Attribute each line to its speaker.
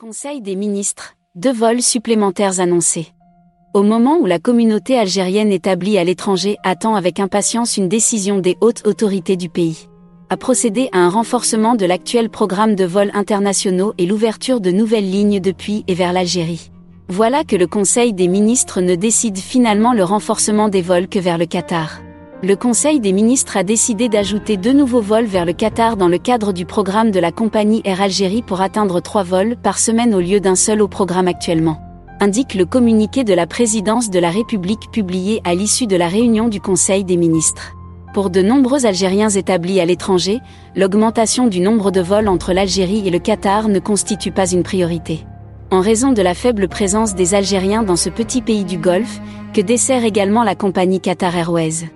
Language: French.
Speaker 1: Conseil des ministres, deux vols supplémentaires annoncés. Au moment où la communauté algérienne établie à l'étranger attend avec impatience une décision des hautes autorités du pays, a procédé à un renforcement de l'actuel programme de vols internationaux et l'ouverture de nouvelles lignes depuis et vers l'Algérie. Voilà que le Conseil des ministres ne décide finalement le renforcement des vols que vers le Qatar le Conseil des ministres a décidé d'ajouter deux nouveaux vols vers le Qatar dans le cadre du programme de la compagnie Air Algérie pour atteindre trois vols par semaine au lieu d'un seul au programme actuellement. Indique le communiqué de la présidence de la République publié à l'issue de la réunion du Conseil des ministres. Pour de nombreux Algériens établis à l'étranger, l'augmentation du nombre de vols entre l'Algérie et le Qatar ne constitue pas une priorité. En raison de la faible présence des Algériens dans ce petit pays du Golfe, que dessert également la compagnie Qatar Airways.